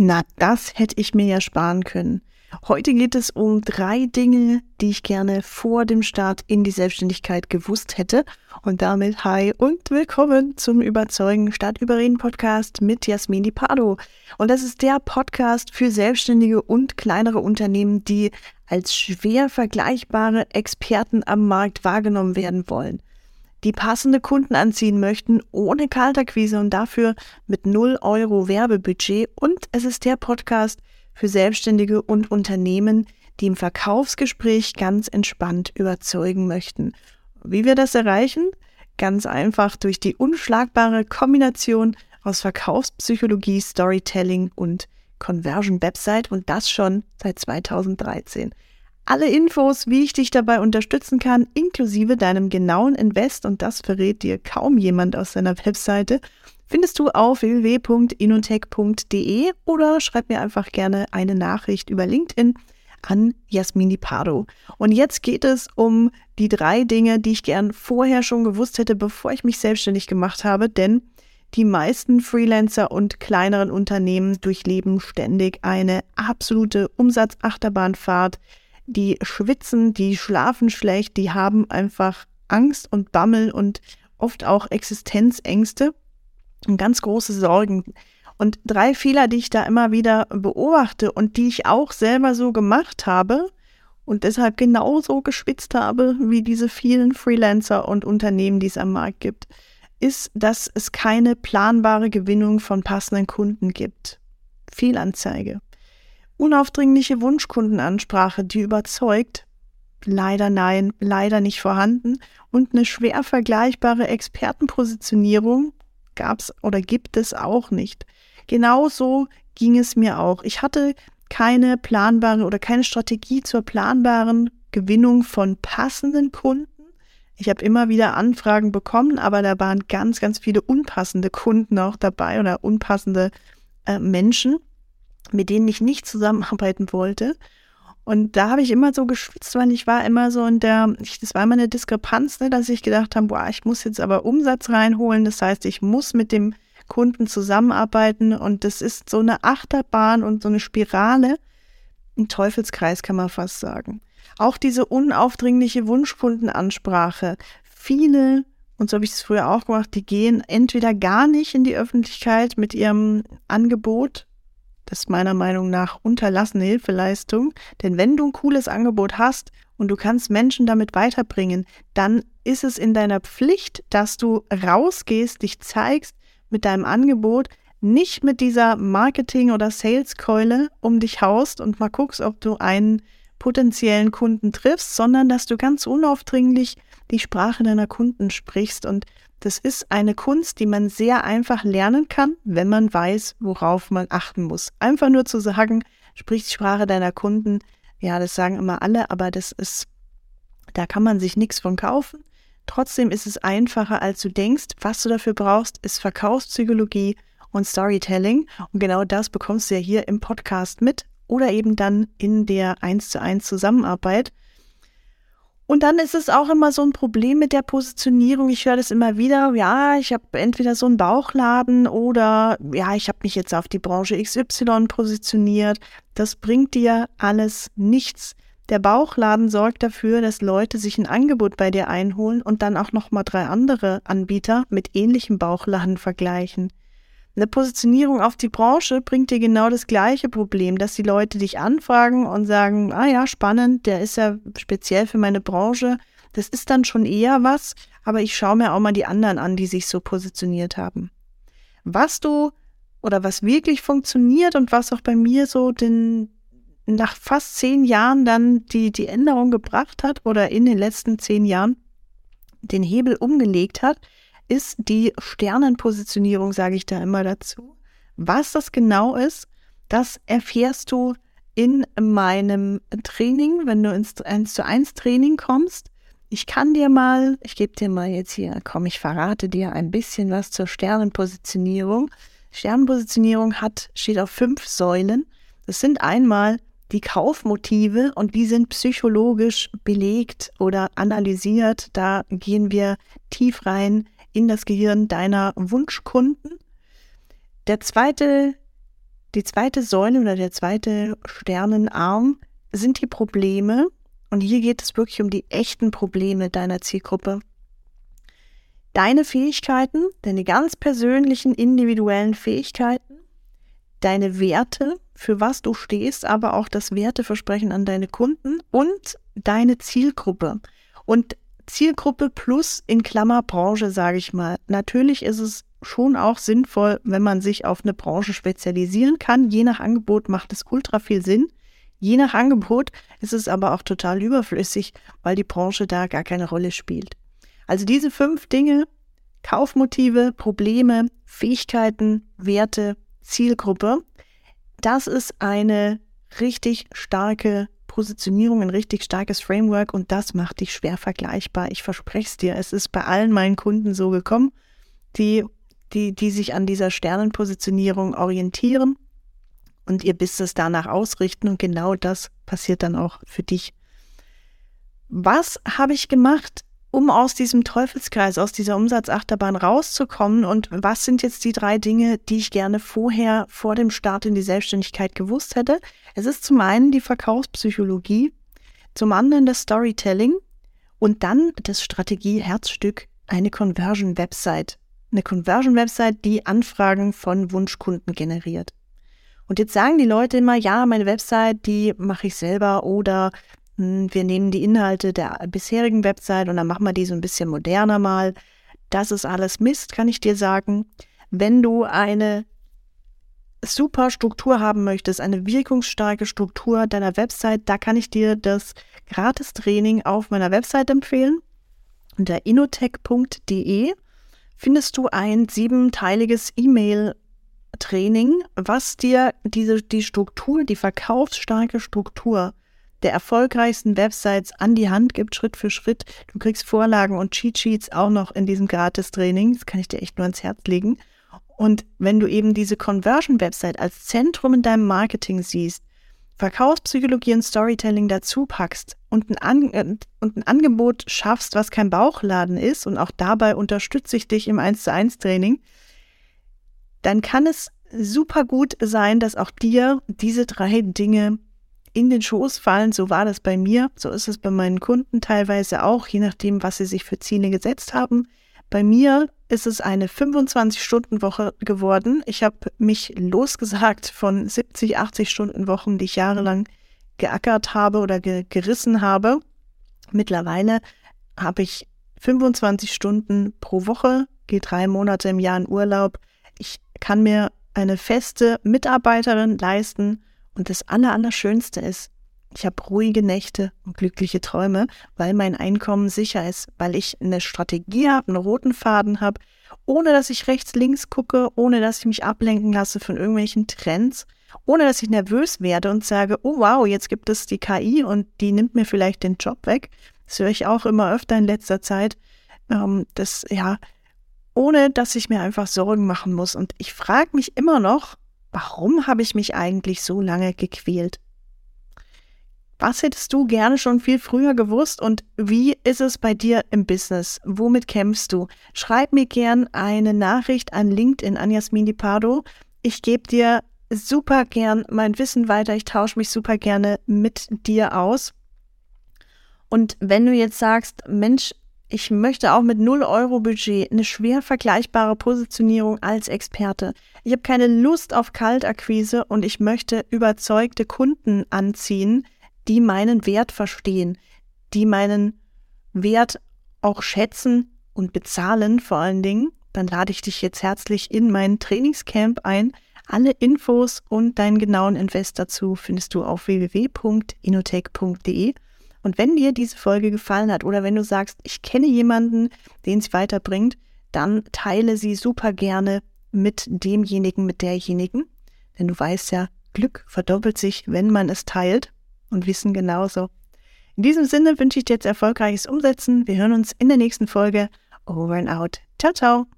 Na, das hätte ich mir ja sparen können. Heute geht es um drei Dinge, die ich gerne vor dem Start in die Selbstständigkeit gewusst hätte. Und damit hi und willkommen zum Überzeugen Stadt Überreden Podcast mit Jasmin Di Pardo. Und das ist der Podcast für Selbstständige und kleinere Unternehmen, die als schwer vergleichbare Experten am Markt wahrgenommen werden wollen die passende Kunden anziehen möchten, ohne Kalterquise und dafür mit 0 Euro Werbebudget. Und es ist der Podcast für Selbstständige und Unternehmen, die im Verkaufsgespräch ganz entspannt überzeugen möchten. Wie wir das erreichen? Ganz einfach durch die unschlagbare Kombination aus Verkaufspsychologie, Storytelling und Conversion Website und das schon seit 2013. Alle Infos, wie ich dich dabei unterstützen kann, inklusive deinem genauen Invest, und das verrät dir kaum jemand aus seiner Webseite, findest du auf www.inotech.de oder schreib mir einfach gerne eine Nachricht über LinkedIn an Jasmini Pardo. Und jetzt geht es um die drei Dinge, die ich gern vorher schon gewusst hätte, bevor ich mich selbstständig gemacht habe, denn die meisten Freelancer und kleineren Unternehmen durchleben ständig eine absolute Umsatzachterbahnfahrt die schwitzen, die schlafen schlecht, die haben einfach Angst und Bammel und oft auch Existenzängste und ganz große Sorgen. Und drei Fehler, die ich da immer wieder beobachte und die ich auch selber so gemacht habe und deshalb genauso geschwitzt habe wie diese vielen Freelancer und Unternehmen, die es am Markt gibt, ist, dass es keine planbare Gewinnung von passenden Kunden gibt. Fehlanzeige. Unaufdringliche Wunschkundenansprache, die überzeugt? Leider nein, leider nicht vorhanden. Und eine schwer vergleichbare Expertenpositionierung gab es oder gibt es auch nicht. Genauso ging es mir auch. Ich hatte keine planbare oder keine Strategie zur planbaren Gewinnung von passenden Kunden. Ich habe immer wieder Anfragen bekommen, aber da waren ganz, ganz viele unpassende Kunden auch dabei oder unpassende äh, Menschen mit denen ich nicht zusammenarbeiten wollte. Und da habe ich immer so geschwitzt, weil ich war immer so in der, ich, das war immer eine Diskrepanz, ne, dass ich gedacht habe, boah, ich muss jetzt aber Umsatz reinholen. Das heißt, ich muss mit dem Kunden zusammenarbeiten und das ist so eine Achterbahn und so eine Spirale, ein Teufelskreis kann man fast sagen. Auch diese unaufdringliche Wunschkundenansprache. Viele, und so habe ich es früher auch gemacht, die gehen entweder gar nicht in die Öffentlichkeit mit ihrem Angebot das ist meiner Meinung nach unterlassene Hilfeleistung. Denn wenn du ein cooles Angebot hast und du kannst Menschen damit weiterbringen, dann ist es in deiner Pflicht, dass du rausgehst, dich zeigst mit deinem Angebot, nicht mit dieser Marketing- oder Sales-Keule um dich haust und mal guckst, ob du einen potenziellen Kunden triffst, sondern dass du ganz unaufdringlich die Sprache deiner Kunden sprichst und das ist eine Kunst, die man sehr einfach lernen kann, wenn man weiß, worauf man achten muss. Einfach nur zu sagen, sprich die Sprache deiner Kunden. Ja, das sagen immer alle, aber das ist, da kann man sich nichts von kaufen. Trotzdem ist es einfacher, als du denkst. Was du dafür brauchst, ist Verkaufspsychologie und Storytelling. Und genau das bekommst du ja hier im Podcast mit oder eben dann in der 1 zu 1 Zusammenarbeit. Und dann ist es auch immer so ein Problem mit der Positionierung. Ich höre das immer wieder, ja, ich habe entweder so einen Bauchladen oder ja, ich habe mich jetzt auf die Branche XY positioniert. Das bringt dir alles nichts. Der Bauchladen sorgt dafür, dass Leute sich ein Angebot bei dir einholen und dann auch noch mal drei andere Anbieter mit ähnlichem Bauchladen vergleichen. Eine Positionierung auf die Branche bringt dir genau das gleiche Problem, dass die Leute dich anfragen und sagen, ah ja, spannend, der ist ja speziell für meine Branche. Das ist dann schon eher was, aber ich schaue mir auch mal die anderen an, die sich so positioniert haben. Was du oder was wirklich funktioniert und was auch bei mir so den, nach fast zehn Jahren dann die, die Änderung gebracht hat oder in den letzten zehn Jahren den Hebel umgelegt hat, ist die Sternenpositionierung, sage ich da immer dazu. Was das genau ist, das erfährst du in meinem Training, wenn du ins 1 zu 1 Training kommst. Ich kann dir mal, ich gebe dir mal jetzt hier, komm, ich verrate dir ein bisschen was zur Sternenpositionierung. Sternenpositionierung hat, steht auf fünf Säulen. Das sind einmal die Kaufmotive und die sind psychologisch belegt oder analysiert. Da gehen wir tief rein in das Gehirn deiner Wunschkunden. Der zweite die zweite Säule oder der zweite Sternenarm sind die Probleme. Und hier geht es wirklich um die echten Probleme deiner Zielgruppe. Deine Fähigkeiten, deine ganz persönlichen, individuellen Fähigkeiten, deine Werte, für was du stehst, aber auch das Werteversprechen an deine Kunden und deine Zielgruppe. Und Zielgruppe plus in Klammer Branche, sage ich mal. Natürlich ist es schon auch sinnvoll, wenn man sich auf eine Branche spezialisieren kann. Je nach Angebot macht es ultra viel Sinn. Je nach Angebot ist es aber auch total überflüssig, weil die Branche da gar keine Rolle spielt. Also diese fünf Dinge, Kaufmotive, Probleme, Fähigkeiten, Werte, Zielgruppe, das ist eine richtig starke Positionierung, ein richtig starkes Framework und das macht dich schwer vergleichbar. Ich verspreche es dir. Es ist bei allen meinen Kunden so gekommen, die, die, die sich an dieser Sternenpositionierung orientieren und ihr Business danach ausrichten und genau das passiert dann auch für dich. Was habe ich gemacht, um aus diesem Teufelskreis, aus dieser Umsatzachterbahn rauszukommen? Und was sind jetzt die drei Dinge, die ich gerne vorher, vor dem Start in die Selbstständigkeit gewusst hätte? Es ist zum einen die Verkaufspsychologie, zum anderen das Storytelling und dann das Strategie-Herzstück, eine Conversion-Website. Eine Conversion-Website, die Anfragen von Wunschkunden generiert. Und jetzt sagen die Leute immer, ja, meine Website, die mache ich selber oder wir nehmen die Inhalte der bisherigen Website und dann machen wir die so ein bisschen moderner mal. Das ist alles Mist, kann ich dir sagen. Wenn du eine super Struktur haben möchtest, eine wirkungsstarke Struktur deiner Website, da kann ich dir das Gratis-Training auf meiner Website empfehlen. Unter inotech.de findest du ein siebenteiliges E-Mail-Training, was dir diese, die Struktur, die verkaufsstarke Struktur der erfolgreichsten Websites an die Hand gibt, Schritt für Schritt. Du kriegst Vorlagen und Cheat Sheets auch noch in diesem Gratis-Training. Das kann ich dir echt nur ans Herz legen. Und wenn du eben diese Conversion-Website als Zentrum in deinem Marketing siehst, Verkaufspsychologie und Storytelling dazu packst und ein, An äh, und ein Angebot schaffst, was kein Bauchladen ist, und auch dabei unterstütze ich dich im 1 zu 1 Training, dann kann es super gut sein, dass auch dir diese drei Dinge in den Schoß fallen. So war das bei mir. So ist es bei meinen Kunden teilweise auch, je nachdem, was sie sich für Ziele gesetzt haben. Bei mir ist es eine 25-Stunden-Woche geworden. Ich habe mich losgesagt von 70, 80 Stunden Wochen, die ich jahrelang geackert habe oder ge gerissen habe. Mittlerweile habe ich 25 Stunden pro Woche, gehe drei Monate im Jahr in Urlaub. Ich kann mir eine feste Mitarbeiterin leisten und das Allerallerschönste ist, ich habe ruhige Nächte und glückliche Träume, weil mein Einkommen sicher ist, weil ich eine Strategie habe, einen roten Faden habe, ohne dass ich rechts, links gucke, ohne dass ich mich ablenken lasse von irgendwelchen Trends, ohne dass ich nervös werde und sage, oh wow, jetzt gibt es die KI und die nimmt mir vielleicht den Job weg. Das höre ich auch immer öfter in letzter Zeit. Ähm, das, ja, ohne dass ich mir einfach Sorgen machen muss. Und ich frage mich immer noch, warum habe ich mich eigentlich so lange gequält? Was hättest du gerne schon viel früher gewusst und wie ist es bei dir im Business? Womit kämpfst du? Schreib mir gern eine Nachricht an LinkedIn an Jasmin Pardo. Ich gebe dir super gern mein Wissen weiter. Ich tausche mich super gerne mit dir aus. Und wenn du jetzt sagst, Mensch, ich möchte auch mit 0 Euro Budget eine schwer vergleichbare Positionierung als Experte. Ich habe keine Lust auf Kaltakquise und ich möchte überzeugte Kunden anziehen, die meinen Wert verstehen, die meinen Wert auch schätzen und bezahlen vor allen Dingen. Dann lade ich dich jetzt herzlich in mein Trainingscamp ein. Alle Infos und deinen genauen Invest dazu findest du auf www.inotech.de. Und wenn dir diese Folge gefallen hat oder wenn du sagst, ich kenne jemanden, den es weiterbringt, dann teile sie super gerne mit demjenigen, mit derjenigen. Denn du weißt ja, Glück verdoppelt sich, wenn man es teilt und Wissen genauso. In diesem Sinne wünsche ich dir jetzt erfolgreiches Umsetzen. Wir hören uns in der nächsten Folge. Over and out. Ciao, ciao.